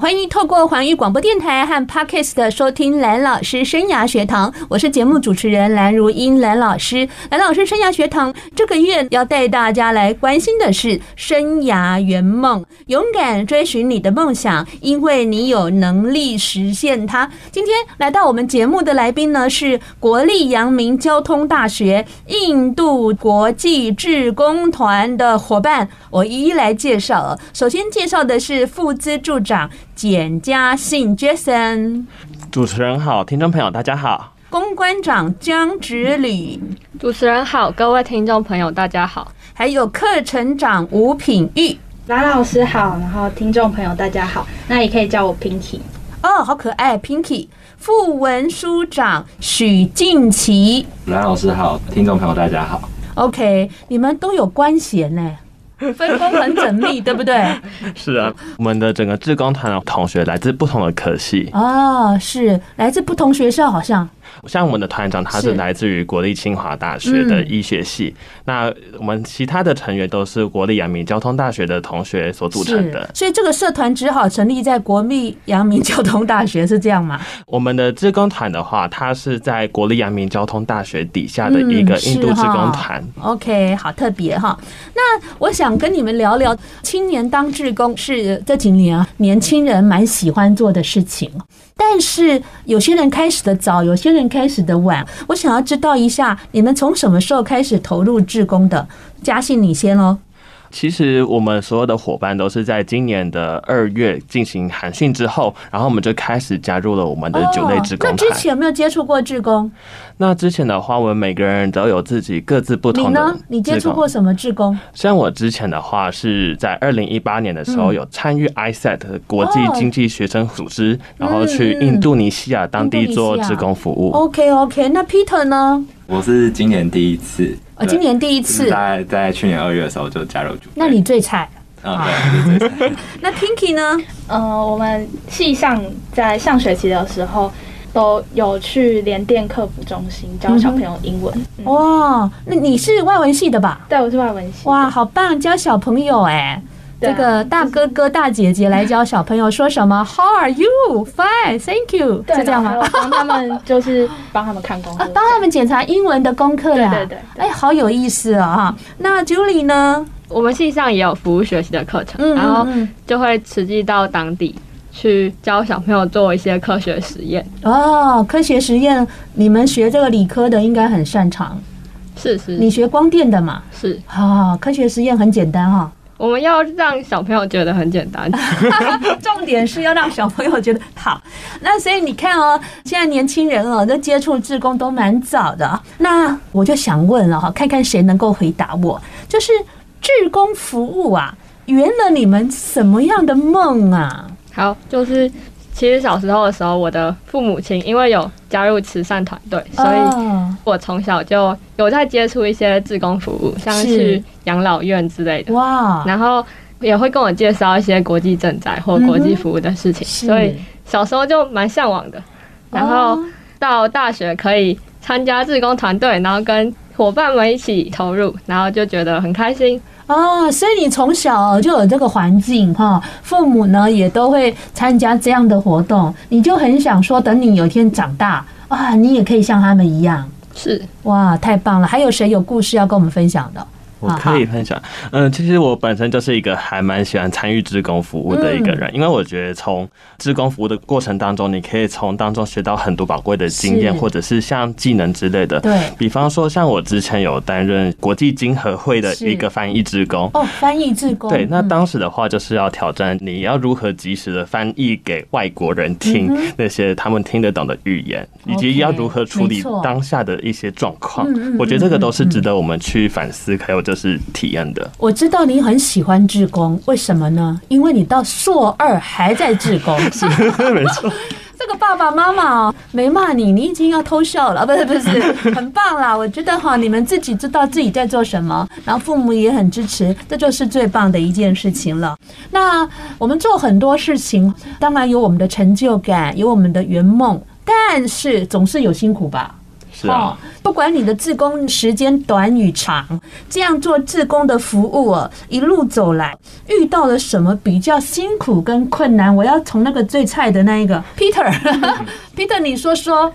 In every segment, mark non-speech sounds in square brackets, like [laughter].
欢迎透过环宇广播电台和 Podcast 的收听蓝老师生涯学堂，我是节目主持人蓝如英蓝老师。蓝老师生涯学堂这个月要带大家来关心的是生涯圆梦，勇敢追寻你的梦想，因为你有能力实现它。今天来到我们节目的来宾呢，是国立阳明交通大学印度国际志工团的伙伴，我一一来介绍。首先介绍的是副资助长。简家信 Jason，主持人好，听众朋友大家好。公关长江芷礼，主持人好，各位听众朋友大家好。还有课程长吴品玉，蓝老师好，然后听众朋友大家好，那也可以叫我 Pinky。哦，好可爱，Pinky。副文书长许静琪，蓝老师好，听众朋友大家好。OK，你们都有官衔呢。分工很缜密，对不对？[laughs] 是啊，我们的整个志工团的同学来自不同的科系哦，是来自不同学校，好像。像我们的团长，他是来自于国立清华大学的医学系。嗯、那我们其他的成员都是国立阳明交通大学的同学所组成的。所以这个社团只好成立在国立阳明交通大学，是这样吗？我们的志工团的话，它是在国立阳明交通大学底下的一个印度志工团。嗯、OK，好特别哈。那我想跟你们聊聊，青年当志工是这几年啊，年轻人蛮喜欢做的事情。但是有些人开始的早，有些人开始的晚。我想要知道一下，你们从什么时候开始投入志工的？嘉信，你先喽。其实我们所有的伙伴都是在今年的二月进行寒训之后，然后我们就开始加入了我们的九类职工团。那之前有没有接触过志工？那之前的话，我们每个人都有自己各自不同的。你呢？你接触过什么志工？像我之前的话，是在二零一八年的时候有参与 ISET 国际经济学生组织，然后去印度尼西亚当地做志工服务。OK OK，那 Peter 呢？我是今年第一次。哦，今年第一次。在在去年二月的时候就加入组。那你最菜啊？对，[laughs] 那 Pinky 呢？呃，我们系上在上学期的时候。都有去联电客服中心教小朋友英文。嗯、哇，那你是外文系的吧？对，我是外文系。哇，好棒，教小朋友哎，这个大哥哥大姐姐来教小朋友说什么？[laughs] How are you? Fine, thank you。是这样吗？帮他们就是帮他们看功课，[laughs] 帮他们检查英文的功课呀。对对对，哎，好有意思啊！哈，那 Julie 呢？我们系上也有服务学习的课程，然后就会实际到当地。去教小朋友做一些科学实验哦，科学实验，你们学这个理科的应该很擅长。是是，你学光电的嘛？是啊，科学实验很简单哈。我们要让小朋友觉得很简单，[laughs] 重点是要让小朋友觉得好。那所以你看哦，现在年轻人哦，那接触志工都蛮早的。那我就想问了哈，看看谁能够回答我，就是志工服务啊，圆了你们什么样的梦啊？好，就是其实小时候的时候，我的父母亲因为有加入慈善团队，所以我从小就有在接触一些志工服务，像是养老院之类的。哇，然后也会跟我介绍一些国际赈灾或国际服务的事情，所以小时候就蛮向往的。然后到大学可以参加志工团队，然后跟伙伴们一起投入，然后就觉得很开心。哦，所以你从小就有这个环境哈，父母呢也都会参加这样的活动，你就很想说，等你有一天长大啊，你也可以像他们一样。是，哇，太棒了！还有谁有故事要跟我们分享的？我可以分享，嗯，其实我本身就是一个还蛮喜欢参与志工服务的一个人，因为我觉得从志工服务的过程当中，你可以从当中学到很多宝贵的经验，或者是像技能之类的。对，比方说像我之前有担任国际经合会的一个翻译志工。哦，翻译志工。对，那当时的话就是要挑战你要如何及时的翻译给外国人听那些他们听得懂的语言，以及要如何处理当下的一些状况。我觉得这个都是值得我们去反思，还有。就是体验的。我知道你很喜欢志工，为什么呢？因为你到硕二还在志工，[laughs] 是没错。[laughs] 这个爸爸爸妈妈哦，没骂你，你已经要偷笑了，不是不是，很棒啦！我觉得哈，你们自己知道自己在做什么，然后父母也很支持，这就是最棒的一件事情了。那我们做很多事情，当然有我们的成就感，有我们的圆梦，但是总是有辛苦吧。是啊，不管你的志工时间短与长，这样做志工的服务啊，一路走来遇到了什么比较辛苦跟困难？我要从那个最菜的那一个 [laughs] Peter，Peter，你说说。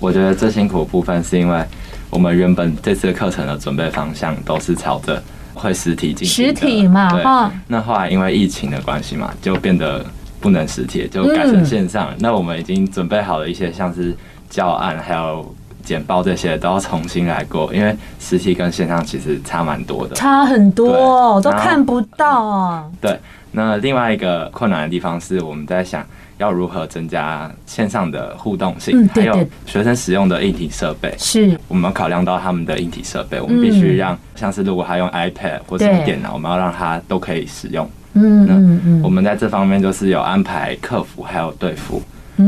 我觉得最辛苦的部分是因为我们原本这次课程的准备方向都是朝着会实体进行，实体嘛，哈。那后来因为疫情的关系嘛，就变得不能实体，就改成线上。那我们已经准备好了一些像是教案，还有。简报这些都要重新来过，因为实体跟线上其实差蛮多的，差很多，都看不到啊。对，那另外一个困难的地方是，我们在想要如何增加线上的互动性，还有学生使用的硬体设备。是，我们考量到他们的硬体设备，我们必须让像是如果他用 iPad 或者电脑，我们要让他都可以使用。嗯嗯嗯，我们在这方面就是有安排客服还有队服。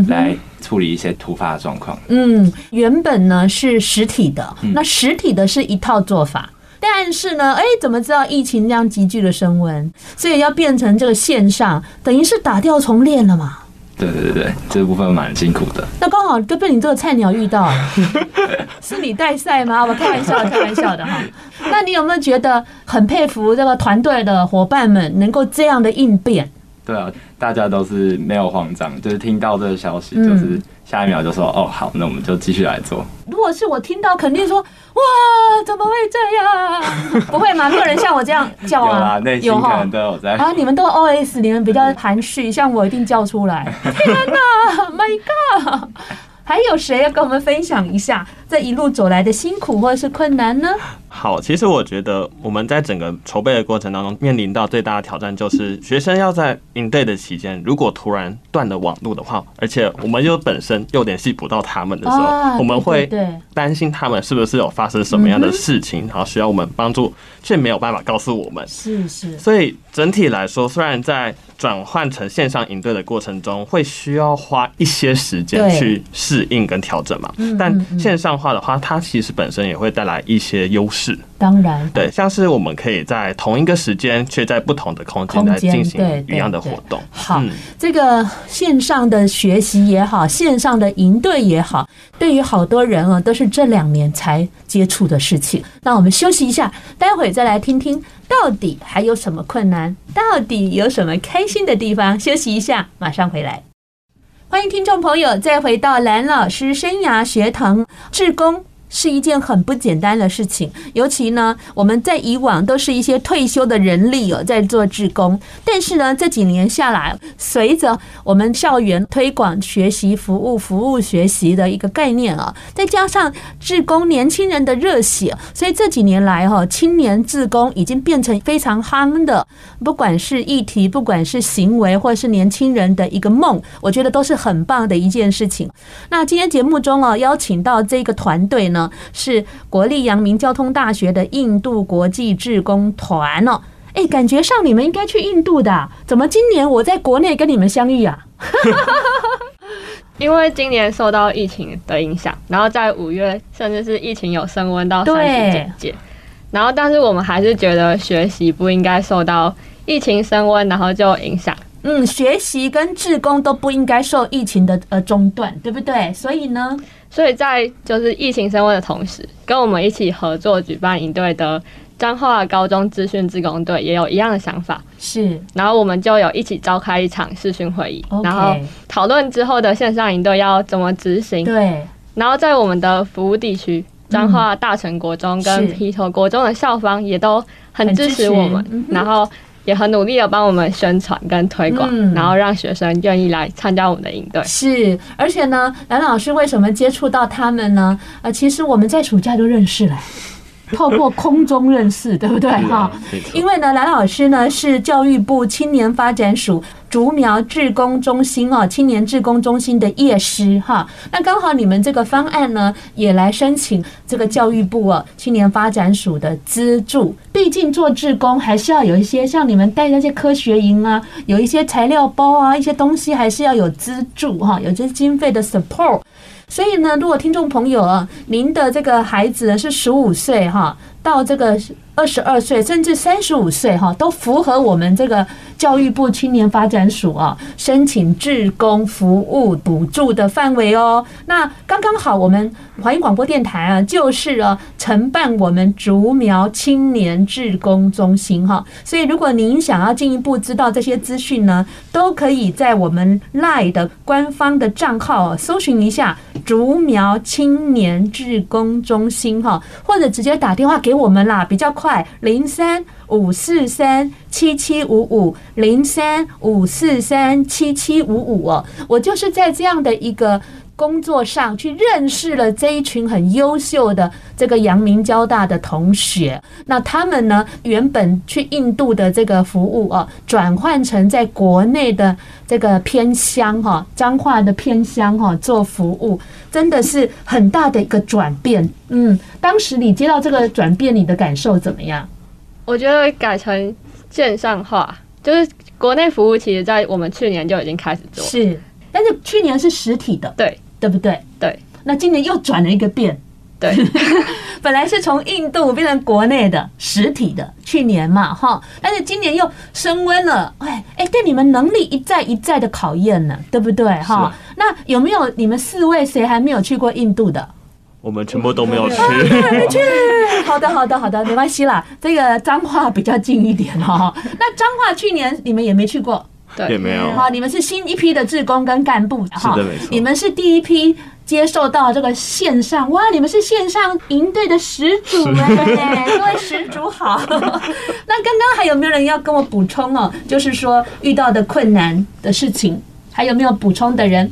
来处理一些突发的状况。嗯，原本呢是实体的，那实体的是一套做法，但是呢，哎，怎么知道疫情这样急剧的升温，所以要变成这个线上，等于是打掉重练了嘛？对对对，这部分蛮辛苦的。那刚好就被你这个菜鸟遇到了，[laughs] 是你带赛吗？我开玩笑，开玩笑的哈。那你有没有觉得很佩服这个团队的伙伴们能够这样的应变？对啊，大家都是没有慌张，就是听到这个消息，就是下一秒就说：“嗯、哦，好，那我们就继续来做。”如果是我听到，肯定说：“哇，怎么会这样？” [laughs] 不会吗？没有人像我这样叫啊？有啊，内心可能都有在啊。你们都 OS，你们比较含蓄，像我一定叫出来。[laughs] 天哪，My God！还有谁要跟我们分享一下这一路走来的辛苦或者是困难呢？好，其实我觉得我们在整个筹备的过程当中，面临到最大的挑战就是学生要在应对的期间，如果突然断了网络的话，而且我们又本身又联系不到他们的时候，我们会担心他们是不是有发生什么样的事情，然后需要我们帮助，却没有办法告诉我们。是是。所以整体来说，虽然在转换成线上营队的过程中，会需要花一些时间去适应跟调整嘛，但线上化的话，它其实本身也会带来一些优势。当然，对，像是我们可以在同一个时间，却在不同的空间来进行一样的活动。好，这个线上的学习也好，线上的营队也好，对于好多人啊，都是这两年才接触的事情。那我们休息一下，待会再来听听到底还有什么困难，到底有什么开心的地方。休息一下，马上回来。欢迎听众朋友再回到蓝老师生涯学堂志工。是一件很不简单的事情，尤其呢，我们在以往都是一些退休的人力哦，在做志工。但是呢，这几年下来，随着我们校园推广学习服务、服务学习的一个概念啊，再加上志工年轻人的热血，所以这几年来哈，青年志工已经变成非常夯的，不管是议题，不管是行为，或是年轻人的一个梦，我觉得都是很棒的一件事情。那今天节目中啊，邀请到这个团队呢。是国立阳明交通大学的印度国际志工团哦，哎，感觉上你们应该去印度的，怎么今年我在国内跟你们相遇啊？[laughs] 因为今年受到疫情的影响，然后在五月甚至是疫情有升温到三级警戒，然后但是我们还是觉得学习不应该受到疫情升温然后就影响。嗯，学习跟志工都不应该受疫情的呃中断，对不对？所以呢？所以在就是疫情升温的同时，跟我们一起合作举办营队的彰化高中资讯志工队也有一样的想法，是。然后我们就有一起召开一场视讯会议，然后讨论之后的线上营队要怎么执行。对。然后在我们的服务地区，彰化大成国中跟埤头国中的校方也都很支持我们，然后。也很努力的帮我们宣传跟推广，嗯，然后让学生愿意来参加我们的营队。是，而且呢，蓝老师为什么接触到他们呢？呃，其实我们在暑假就认识了，透过空中认识，对不对？哈，因为呢，蓝老师呢是教育部青年发展署竹苗志工中心哦，青年志工中心的业师哈。那刚好你们这个方案呢，也来申请这个教育部哦青年发展署的资助。毕竟做志工还是要有一些像你们带那些科学营啊，有一些材料包啊，一些东西还是要有资助哈，有些经费的 support。所以呢，如果听众朋友啊，您的这个孩子是十五岁哈，到这个。二十二岁甚至三十五岁哈，都符合我们这个教育部青年发展署啊申请志工服务补助的范围哦。那刚刚好，我们华音广播电台啊，就是啊承办我们竹苗青年志工中心哈。所以，如果您想要进一步知道这些资讯呢，都可以在我们 LINE 的官方的账号搜寻一下竹苗青年志工中心哈，或者直接打电话给我们啦，比较快。零三五四三七七五五零三五四三七七五五哦，我就是在这样的一个工作上去认识了这一群很优秀的这个阳明交大的同学。那他们呢，原本去印度的这个服务哦，转换成在国内的这个偏乡哈，彰化的偏乡哈做服务，真的是很大的一个转变。嗯，当时你接到这个转变，你的感受怎么样？我觉得改成线上化，就是国内服务，其实在我们去年就已经开始做，是，但是去年是实体的，对。对不对？对，那今年又转了一个变，对，[laughs] 本来是从印度变成国内的实体的，去年嘛，哈，但是今年又升温了，哎哎，对你们能力一再一再的考验呢，对不对？哈，那有没有你们四位谁还没有去过印度的？我们全部都没有去，没去。[laughs] 好的，好的，好的，没关系啦，这个彰化比较近一点哈。那彰化去年你们也没去过。对，也没有。好，你们是新一批的志工跟干部哈，是的，没错。你们是第一批接受到这个线上，哇，你们是线上营队的始祖哎，[laughs] 各位始祖好。[laughs] 那刚刚还有没有人要跟我补充哦？就是说遇到的困难的事情，还有没有补充的人？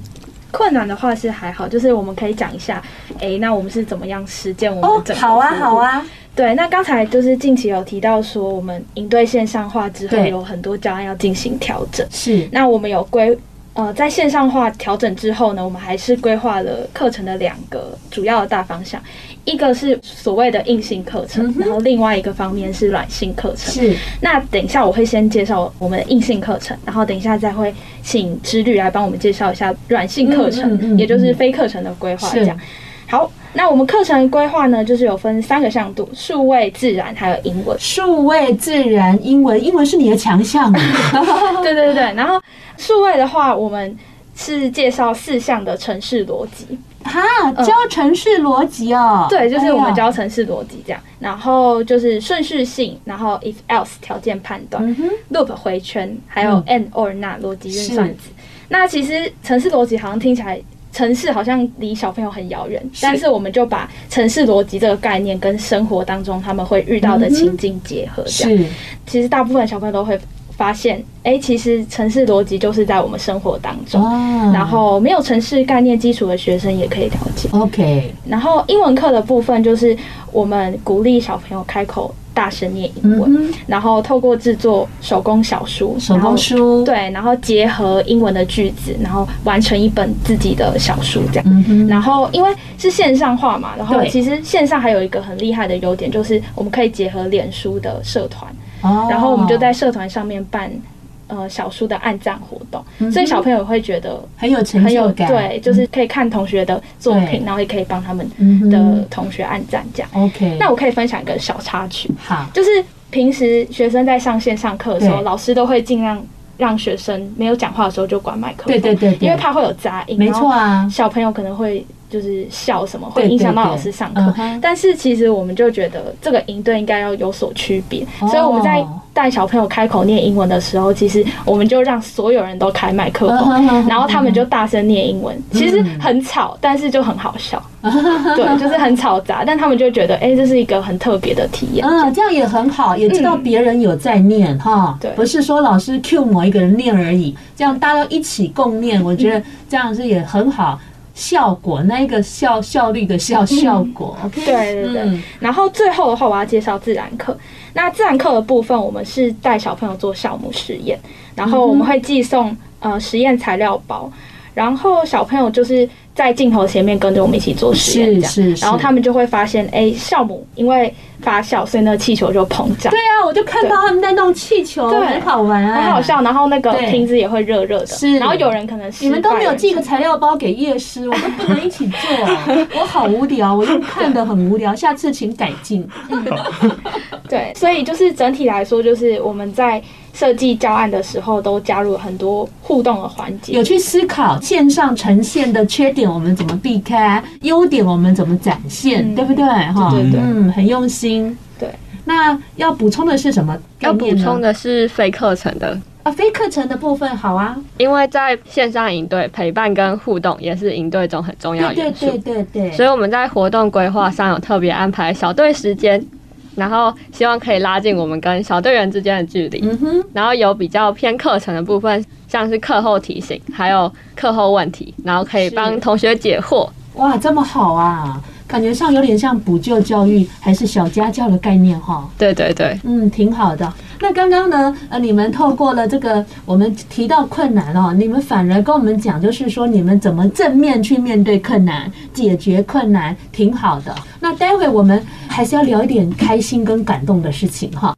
困难的话是还好，就是我们可以讲一下，哎，那我们是怎么样实践我们整个？好啊，好啊。对，那刚才就是近期有提到说，我们营队线上化之后，有很多教案要进行调整。是，那我们有规呃，在线上化调整之后呢，我们还是规划了课程的两个主要的大方向，一个是所谓的硬性课程，然后另外一个方面是软性课程。是，那等一下我会先介绍我们的硬性课程，然后等一下再会请之律来帮我们介绍一下软性课程，也就是非课程的规划。这样，好。那我们课程规划呢，就是有分三个向度：数位、自然，还有英文。数位、自然、英文，英文是你的强项。[laughs] 对对对，然后数位的话，我们是介绍四项的城市逻辑。哈，教城市逻辑哦。对，就是我们教城市逻辑这样。然后就是顺序性，然后 if else 条件判断、嗯、，loop 回圈，还有 and or not 逻辑运算子。那其实城市逻辑好像听起来。程式好像离小朋友很遥远，但是我们就把城市逻辑这个概念跟生活当中他们会遇到的情境结合，这样。其实大部分小朋友都会发现，哎，其实城市逻辑就是在我们生活当中。然后没有城市概念基础的学生也可以了解。OK。然后英文课的部分就是我们鼓励小朋友开口。大声念英文，嗯、然后透过制作手工小书，手工书对，然后结合英文的句子，然后完成一本自己的小书这样。嗯、然后因为是线上化嘛，然后其实线上还有一个很厉害的优点，就是我们可以结合脸书的社团，哦、然后我们就在社团上面办。呃，小书的按赞活动，嗯、所以小朋友会觉得很有成就感。对，就是可以看同学的作品，然后也可以帮他们的同学按赞这样。OK，、嗯、那我可以分享一个小插曲。好，就是平时学生在上线上课的时候，老师都会尽量让学生没有讲话的时候就关麦克风。对对对，对，因为怕会有杂音。没错啊，小朋友可能会。就是笑什么会影响到老师上课，但是其实我们就觉得这个营队应该要有所区别，所以我们在带小朋友开口念英文的时候，其实我们就让所有人都开麦克风，然后他们就大声念英文，其实很吵，但是就很好笑，[laughs] 对，就是很吵杂，但他们就觉得哎，这是一个很特别的体验，嗯，这样也很好，也知道别人有在念哈，对，不是说老师 cue 某一个人念而已，这样大家一起共念，我觉得这样是也很好。效果，那一个效效率的效效果。OK，对对对。然后最后的话，我要介绍自然课。那自然课的部分，我们是带小朋友做酵母实验，然后我们会寄送呃实验材料包，然后小朋友就是。在镜头前面跟着我们一起做实验，这样，然后他们就会发现，哎，酵母因为发酵，所以那个气球就膨胀。对啊，我就看到他们在弄气球，很好玩啊，很好笑。然后那个瓶子也会热热的。是，然后有人可能你们都没有寄个材料包给叶师，我都不能一起做，我好无聊，我就看得很无聊。[laughs] 下次请改进。对，所以就是整体来说，就是我们在。设计教案的时候，都加入了很多互动的环节，有去思考线上呈现的缺点，我们怎么避开；优点我们怎么展现，嗯、对不对？哈，对对对，嗯，很用心。对，那要补充的是什么？要补充的是非课程的啊，非课程的部分好啊，因为在线上营队陪伴跟互动也是营队中很重要的元素。对对对对，所以我们在活动规划上有特别安排小队时间。然后希望可以拉近我们跟小队员之间的距离。嗯哼。然后有比较偏课程的部分，像是课后提醒，还有课后问题，然后可以帮同学解惑。哇，这么好啊！感觉上有点像补救教育，还是小家教的概念哈？对对对，嗯，挺好的。那刚刚呢，呃，你们透过了这个，我们提到困难哦，你们反而跟我们讲，就是说你们怎么正面去面对困难，解决困难，挺好的。那待会我们还是要聊一点开心跟感动的事情哈。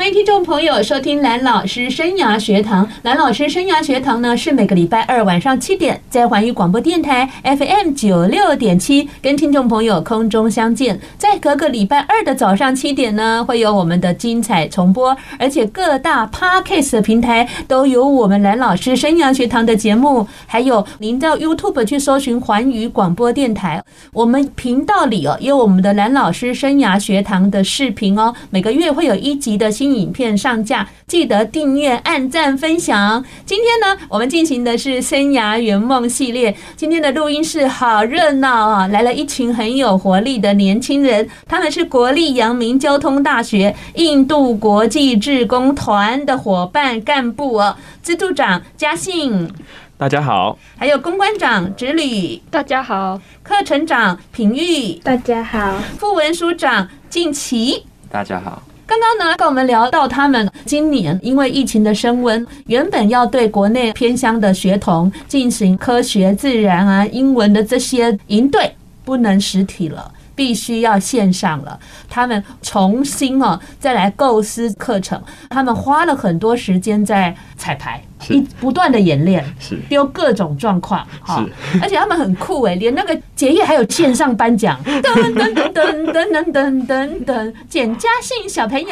欢迎听众朋友收听蓝老师生涯学堂。蓝老师生涯学堂呢，是每个礼拜二晚上七点在环宇广播电台 FM 九六点七跟听众朋友空中相见。在隔个礼拜二的早上七点呢，会有我们的精彩重播，而且各大 Podcast 的平台都有我们蓝老师生涯学堂的节目。还有您到 YouTube 去搜寻环宇广播电台，我们频道里哦有我们的蓝老师生涯学堂的视频哦，每个月会有一集的新新。影片上架，记得订阅、按赞、分享。今天呢，我们进行的是生涯圆梦系列。今天的录音室好热闹啊，来了一群很有活力的年轻人，他们是国立阳明交通大学印度国际志工团的伙伴干部哦。资助长嘉信，大家好；还有公关长直吕，大家好；课程长品玉，大家好；副文书长静琪，大家好。刚刚呢，跟我们聊到他们今年因为疫情的升温，原本要对国内偏乡的学童进行科学、自然啊、英文的这些营队，不能实体了。必须要线上了，他们重新哦再来构思课程，他们花了很多时间在彩排，一不断的演练，是丢各种状况，哈，[laughs] 而且他们很酷诶，连那个结业还有线上颁奖，噔噔噔噔噔噔噔噔，简嘉信小朋友，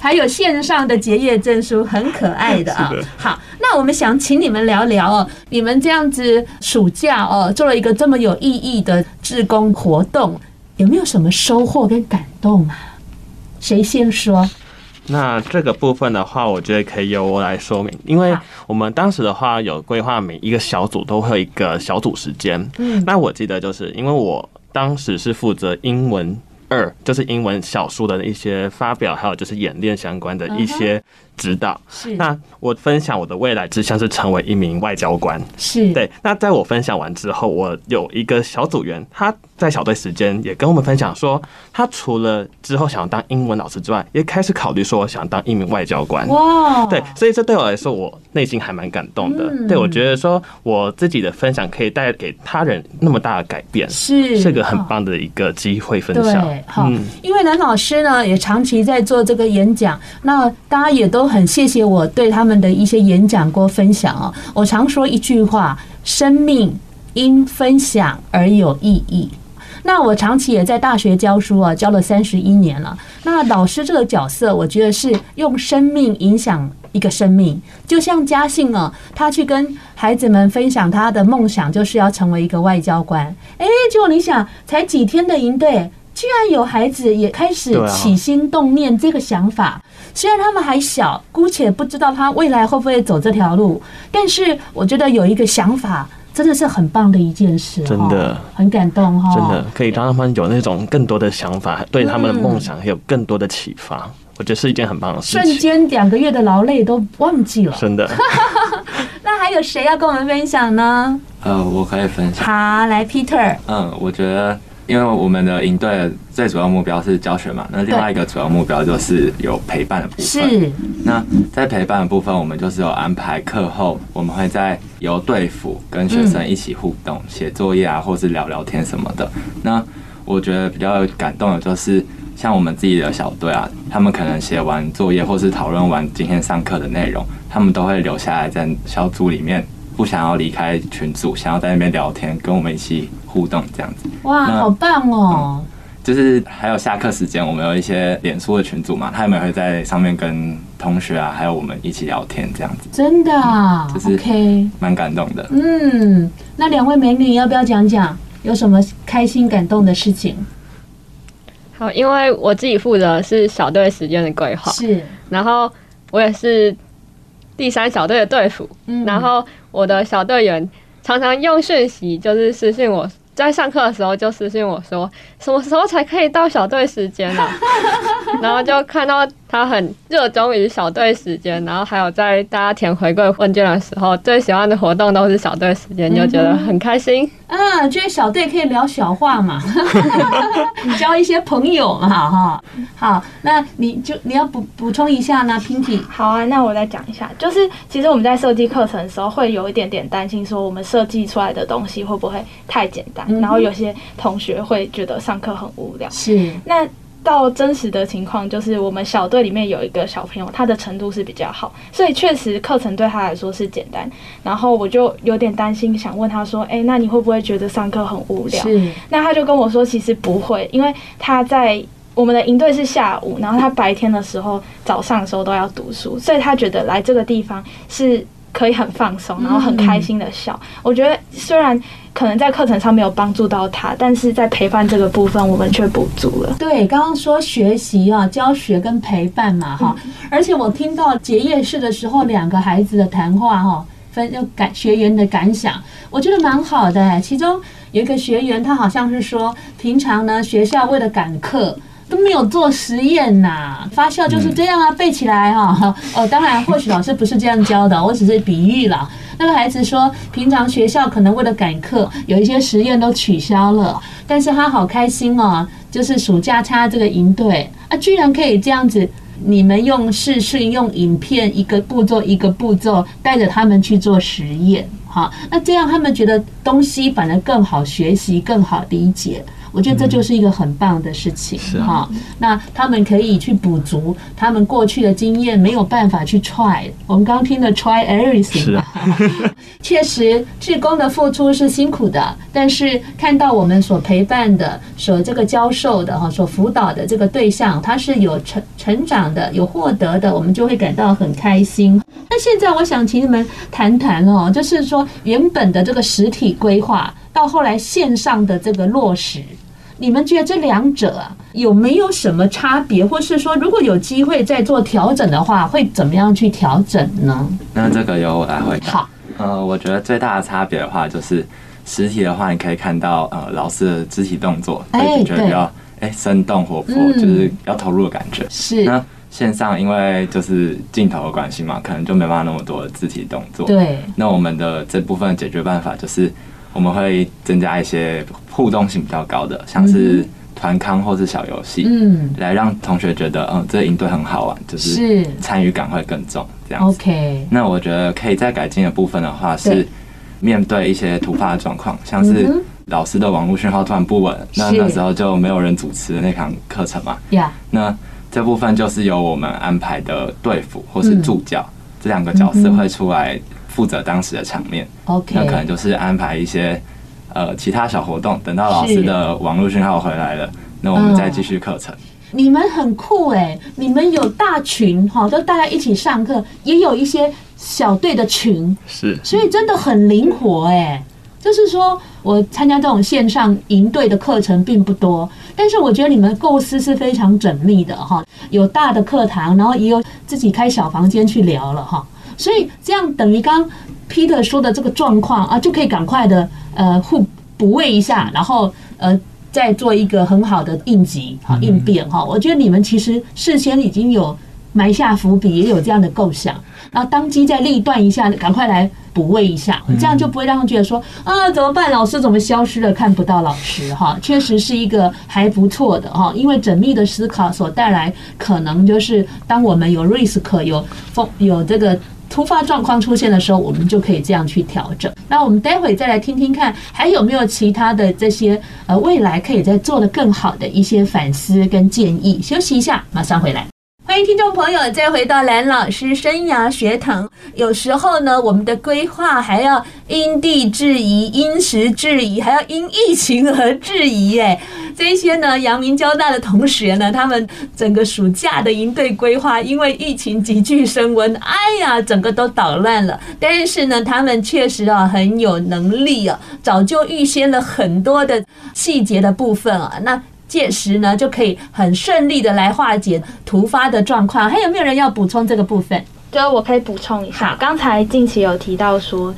还有线上的结业证书，很可爱的啊，好。那我们想请你们聊聊哦，你们这样子暑假哦，做了一个这么有意义的志工活动，有没有什么收获跟感动啊？谁先说？那这个部分的话，我觉得可以由我来说明，因为我们当时的话有规划，每一个小组都会有一个小组时间。嗯，那我记得就是因为我当时是负责英文二，就是英文小书的一些发表，还有就是演练相关的一些。指导是。那我分享我的未来志向是成为一名外交官。是对。那在我分享完之后，我有一个小组员，他在小队时间也跟我们分享说，他除了之后想要当英文老师之外，也开始考虑说想当一名外交官。哇，对，所以这对我来说，我内心还蛮感动的。对，我觉得说我自己的分享可以带给他人那么大的改变，是是个很棒的一个机会分享。对，好，因为蓝老师呢也长期在做这个演讲，那大家也都。很谢谢我对他们的一些演讲过分享哦。我常说一句话：生命因分享而有意义。那我长期也在大学教书啊，教了三十一年了。那老师这个角色，我觉得是用生命影响一个生命。就像嘉信啊，他去跟孩子们分享他的梦想，就是要成为一个外交官。哎，结果你想，才几天的营队。居然有孩子也开始起心动念这个想法，虽然他们还小，姑且不知道他未来会不会走这条路，但是我觉得有一个想法真的是很棒的一件事，真的很感动哈，真的可以让他们有那种更多的想法，对他们的梦想还有更多的启发，我觉得是一件很棒的事情。瞬间两个月的劳累都忘记了，真的。[laughs] 那还有谁要跟我们分享呢？呃，我可以分享。好，来，Peter。嗯，我觉得。因为我们的营队最主要目标是教学嘛，那另外一个主要目标就是有陪伴的部分。是。那在陪伴的部分，我们就是有安排课后，我们会在由队服跟学生一起互动，写作业啊，或是聊聊天什么的。那我觉得比较感动的就是，像我们自己的小队啊，他们可能写完作业或是讨论完今天上课的内容，他们都会留下来在小组里面，不想要离开群组，想要在那边聊天，跟我们一起。互动这样子，哇，好棒哦！嗯，就是还有下课时间，我们有一些脸书的群组嘛，他们也会在上面跟同学啊，还有我们一起聊天这样子。真的啊，就是 OK，蛮感动的。嗯，那两位美女要不要讲讲有什么开心感动的事情？好，因为我自己负责是小队时间的规划，是，然后我也是第三小队的队服，嗯，然后我的小队员。常常用讯息就是私信我，在上课的时候就私信我说，什么时候才可以到小队时间呢？[laughs] 然后就看到。他很热衷于小队时间，然后还有在大家填回馈问卷的时候，最喜欢的活动都是小队时间，就觉得很开心。嗯，觉得小队可以聊小话嘛，[laughs] 交一些朋友嘛，哈。好，那你就你要补补充一下呢，Pinky。好啊，那我再讲一下，就是其实我们在设计课程的时候，会有一点点担心，说我们设计出来的东西会不会太简单，然后有些同学会觉得上课很无聊。是，那。到真实的情况，就是我们小队里面有一个小朋友，他的程度是比较好，所以确实课程对他来说是简单。然后我就有点担心，想问他说：“诶，那你会不会觉得上课很无聊？”是。那他就跟我说：“其实不会，因为他在我们的营队是下午，然后他白天的时候、早上的时候都要读书，所以他觉得来这个地方是可以很放松，然后很开心的笑。嗯、我觉得虽然。”可能在课程上没有帮助到他，但是在陪伴这个部分，我们却补足了。对，刚刚说学习啊，教学跟陪伴嘛，哈、嗯。而且我听到结业式的时候，两个孩子的谈话，哈，分就感学员的感想，我觉得蛮好的。其中有一个学员，他好像是说，平常呢学校为了赶课都没有做实验呐，发酵就是这样啊，背起来哈。[laughs] 哦，当然或许老师不是这样教的，我只是比喻了。那个孩子说，平常学校可能为了赶课，有一些实验都取消了，但是他好开心哦，就是暑假参加这个营队啊，居然可以这样子，你们用视讯、用影片，一个步骤一个步骤带着他们去做实验，哈，那这样他们觉得东西反而更好学习，更好理解。我觉得这就是一个很棒的事情哈、嗯啊。那他们可以去补足他们过去的经验，没有办法去 try。我们刚听的 try everything，确实，志工的付出是辛苦的，但是看到我们所陪伴的、所这个教授的哈、所辅导的这个对象，他是有成成长的、有获得的，我们就会感到很开心。那现在我想请你们谈谈哦，就是说原本的这个实。体规划。到后来线上的这个落实，你们觉得这两者有没有什么差别，或是说如果有机会再做调整的话，会怎么样去调整呢？那这个由我来回答。好，呃，我觉得最大的差别的话，就是实体的话，你可以看到呃老师的肢体动作，会觉得比较哎生动活泼，就是要投入的感觉。是。那线上因为就是镜头的关系嘛，可能就没办法那么多的肢体动作。对。那我们的这部分解决办法就是。我们会增加一些互动性比较高的，像是团康或是小游戏，嗯，来让同学觉得，嗯，这个营队很好玩，就是参与感会更重，这样子。OK。那我觉得可以再改进的部分的话，是面对一些突发的状况，像是老师的网络讯号突然不稳，那那时候就没有人主持的那堂课程嘛。呀。那这部分就是由我们安排的队服或是助教这两个角色会出来。负责当时的场面，OK，那可能就是安排一些呃其他小活动，等到老师的网络讯号回来了，那我们再继续课程。你们很酷哎，你们有大群哈，就大家一起上课，也有一些小队的群，是，所以真的很灵活哎。就是说我参加这种线上营队的课程并不多，但是我觉得你们构思是非常缜密的哈，有大的课堂，然后也有自己开小房间去聊了哈。所以这样等于刚 Peter 说的这个状况啊，就可以赶快的呃互补位一下，然后呃再做一个很好的应急哈应变哈。我觉得你们其实事先已经有埋下伏笔，也有这样的构想，然后当机再立断一下，赶快来补位一下，这样就不会让他们觉得说啊怎么办？老师怎么消失了？看不到老师哈，确实是一个还不错的哈，因为缜密的思考所带来，可能就是当我们有 risk 有风有这个。突发状况出现的时候，我们就可以这样去调整。那我们待会再来听听看，还有没有其他的这些呃未来可以再做的更好的一些反思跟建议。休息一下，马上回来。欢迎听众朋友再回到蓝老师生涯学堂。有时候呢，我们的规划还要因地制宜、因时制宜，还要因疫情而制宜。哎，[laughs] 这些呢，阳明交大的同学呢，他们整个暑假的营队规划，因为疫情急剧升温，哎呀，整个都捣乱了。但是呢，他们确实啊很有能力啊，早就预先了很多的细节的部分啊。那届时呢，就可以很顺利的来化解突发的状况。还有没有人要补充这个部分？就我可以补充一下，刚才近期有提到说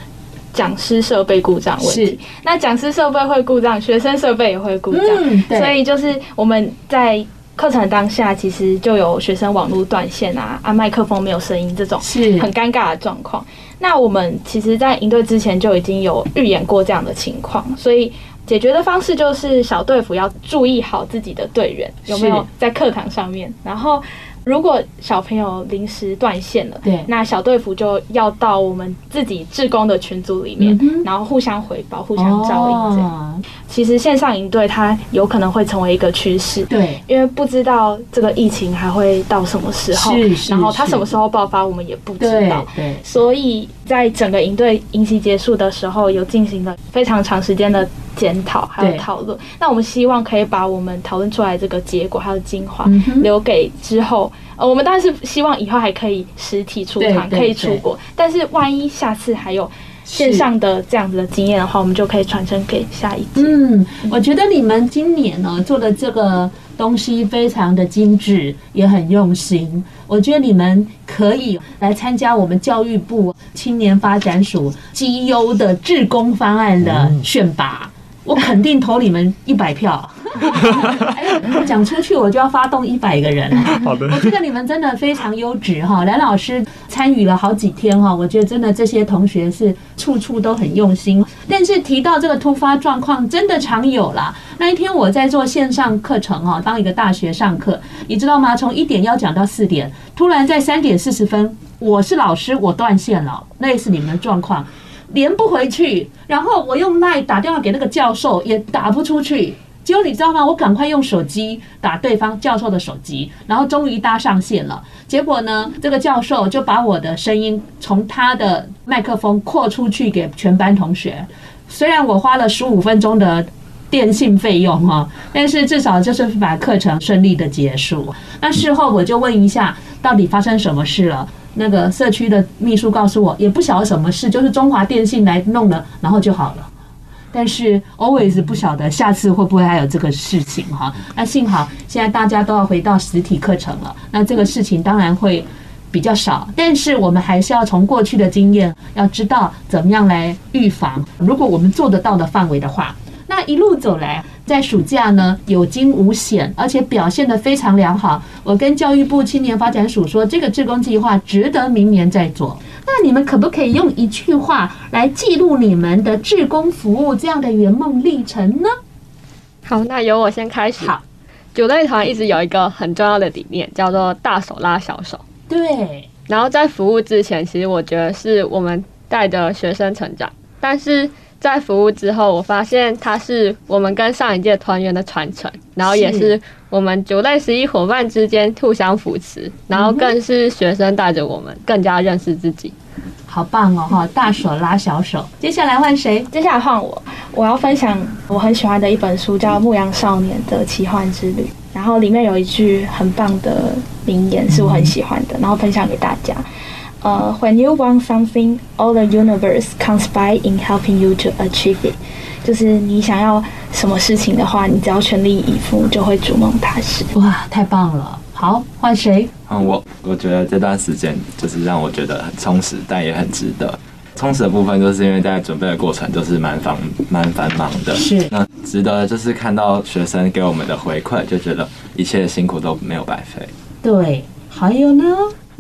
讲师设备故障问题。是，那讲师设备会故障，学生设备也会故障。嗯，所以就是我们在课程当下，其实就有学生网络断线啊，啊，麦克风没有声音这种是很尴尬的状况。那我们其实，在营队之前就已经有预演过这样的情况，所以。解决的方式就是小队服要注意好自己的队员有没有在课堂上面，然后。如果小朋友临时断线了，对，那小队服就要到我们自己志工的群组里面，嗯、然后互相回报、互相照应。这样、哦，其实线上营队它有可能会成为一个趋势，对，因为不知道这个疫情还会到什么时候，然后它什么时候爆发，我们也不知道，对，对，所以在整个营队营期结束的时候，有进行了非常长时间的检讨还有讨论。那我们希望可以把我们讨论出来这个结果还有精华留给之后。呃，我们当然是希望以后还可以实体出团，可以出国。但是万一下次还有线上的这样子的经验的话，我们就可以传承给下一届。嗯，我觉得你们今年呢做的这个东西非常的精致，也很用心。我觉得你们可以来参加我们教育部青年发展署绩优的志工方案的选拔，我肯定投你们一百票。[laughs] 哎呦，讲出去我就要发动一百个人。好的，我觉得你们真的非常优质哈。蓝老师参与了好几天哈，我觉得真的这些同学是处处都很用心。但是提到这个突发状况，真的常有啦。那一天我在做线上课程哈，当一个大学上课，你知道吗？从一点要讲到四点，突然在三点四十分，我是老师，我断线了，类似你们的状况，连不回去，然后我用 LINE 打电话给那个教授，也打不出去。结果你知道吗？我赶快用手机打对方教授的手机，然后终于搭上线了。结果呢，这个教授就把我的声音从他的麦克风扩出去给全班同学。虽然我花了十五分钟的电信费用哈，但是至少就是把课程顺利的结束。那事后我就问一下，到底发生什么事了？那个社区的秘书告诉我，也不晓得什么事，就是中华电信来弄了，然后就好了。但是 always 不晓得下次会不会还有这个事情哈？那幸好现在大家都要回到实体课程了，那这个事情当然会比较少。但是我们还是要从过去的经验，要知道怎么样来预防。如果我们做得到的范围的话，那一路走来，在暑假呢有惊无险，而且表现得非常良好。我跟教育部青年发展署说，这个志工计划值得明年再做。那你们可不可以用一句话来记录你们的志工服务这样的圆梦历程呢？好，那由我先开始。好，九队团一直有一个很重要的理念，叫做大手拉小手。对。然后在服务之前，其实我觉得是我们带着学生成长，但是在服务之后，我发现它是我们跟上一届团员的传承，然后也是。我们九类十一伙伴之间互相扶持，然后更是学生带着我们更加认识自己，好棒哦！哈，大手拉小手。接下来换谁？接下来换我。我要分享我很喜欢的一本书，叫《牧羊少年的奇幻之旅》，然后里面有一句很棒的名言，是我很喜欢的，然后分享给大家。呃，When you want something, all the universe conspire in helping you to achieve it。就是你想要什么事情的话，你只要全力以赴，就会逐梦踏实。哇，太棒了！好，换谁？嗯，我我觉得这段时间就是让我觉得很充实，但也很值得。充实的部分就是因为在准备的过程就是蛮繁蛮繁忙的。是。那值得就是看到学生给我们的回馈，就觉得一切辛苦都没有白费。对。还有呢？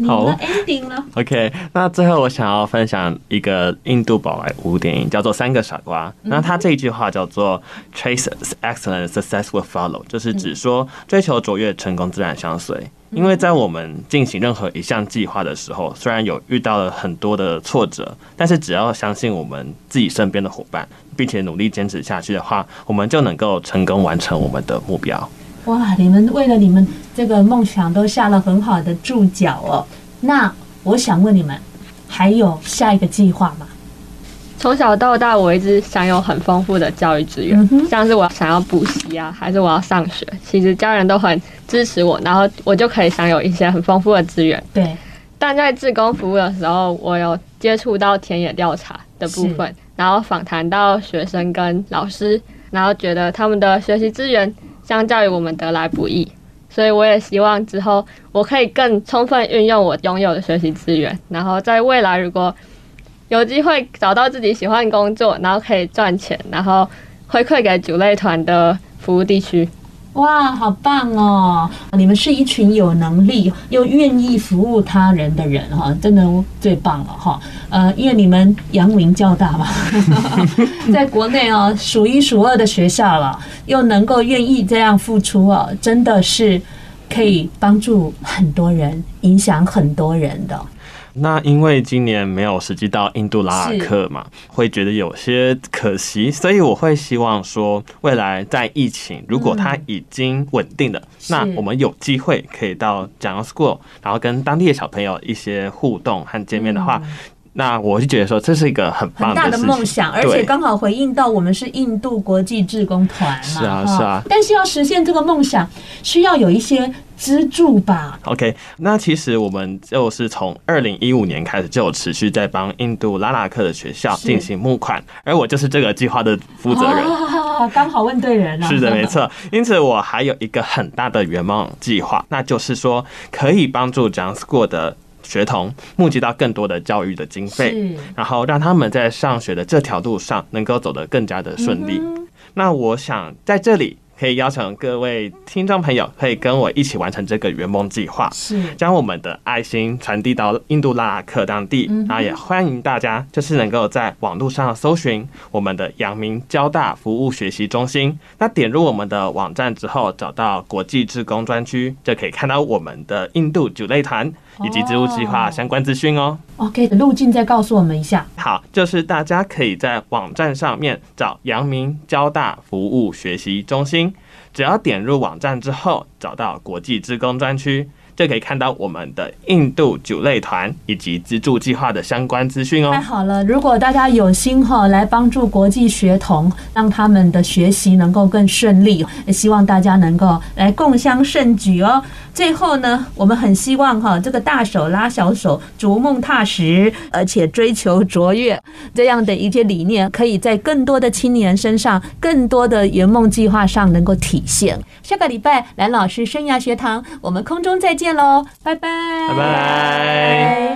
好，ending 了。OK，那最后我想要分享一个印度宝莱坞电影，叫做《三个傻瓜》。那他这一句话叫做 “Chase excellence, success will follow”，就是指说追求卓越，成功自然相随。因为在我们进行任何一项计划的时候，虽然有遇到了很多的挫折，但是只要相信我们自己身边的伙伴，并且努力坚持下去的话，我们就能够成功完成我们的目标。哇，你们为了你们这个梦想都下了很好的注脚哦。那我想问你们，还有下一个计划吗？从小到大，我一直享有很丰富的教育资源，嗯、像是我想要补习啊，还是我要上学，其实家人都很支持我，然后我就可以享有一些很丰富的资源。对。但在志工服务的时候，我有接触到田野调查的部分，然后访谈到学生跟老师，然后觉得他们的学习资源相较于我们得来不易。所以我也希望之后我可以更充分运用我拥有的学习资源，然后在未来如果有机会找到自己喜欢的工作，然后可以赚钱，然后回馈给主类团的服务地区。哇，好棒哦！你们是一群有能力又愿意服务他人的人哈，真的最棒了哈。呃，因为你们阳明交大嘛，[laughs] 在国内哦数一数二的学校了，又能够愿意这样付出哦，真的是可以帮助很多人，影响很多人的。那因为今年没有实际到印度拉尔克嘛，会觉得有些可惜，所以我会希望说，未来在疫情如果它已经稳定了，那我们有机会可以到 Jung School，然后跟当地的小朋友一些互动和见面的话。那我就觉得说，这是一个很棒大的梦想，而且刚好回应到我们是印度国际志工团嘛，是啊是啊。但是要实现这个梦想，需要有一些资助吧？OK，那其实我们就是从二零一五年开始就有持续在帮印度拉拉克的学校进行募款，而我就是这个计划的负责人。刚好问对人了。是的，没错。因此，我还有一个很大的圆梦计划，那就是说可以帮助 Jung School 的。学童募集到更多的教育的经费，然后让他们在上学的这条路上能够走得更加的顺利。那我想在这里。可以邀请各位听众朋友，可以跟我一起完成这个圆梦计划，是将我们的爱心传递到印度拉拉克当地。那也欢迎大家，就是能够在网络上搜寻我们的阳明交大服务学习中心。那点入我们的网站之后，找到国际志工专区，就可以看到我们的印度酒类团以及植物计划相关资讯哦。OK，路径再告诉我们一下。好，就是大家可以在网站上面找阳明交大服务学习中心。只要点入网站之后，找到国际职工专区，就可以看到我们的印度主类团以及资助计划的相关资讯哦。太好了，如果大家有心哈，来帮助国际学童，让他们的学习能够更顺利，也希望大家能够来共襄盛举哦。最后呢，我们很希望哈，这个大手拉小手，逐梦踏实，而且追求卓越这样的一些理念，可以在更多的青年身上，更多的圆梦计划上能够体现。下个礼拜蓝老师生涯学堂，我们空中再见见喽，拜拜，拜拜。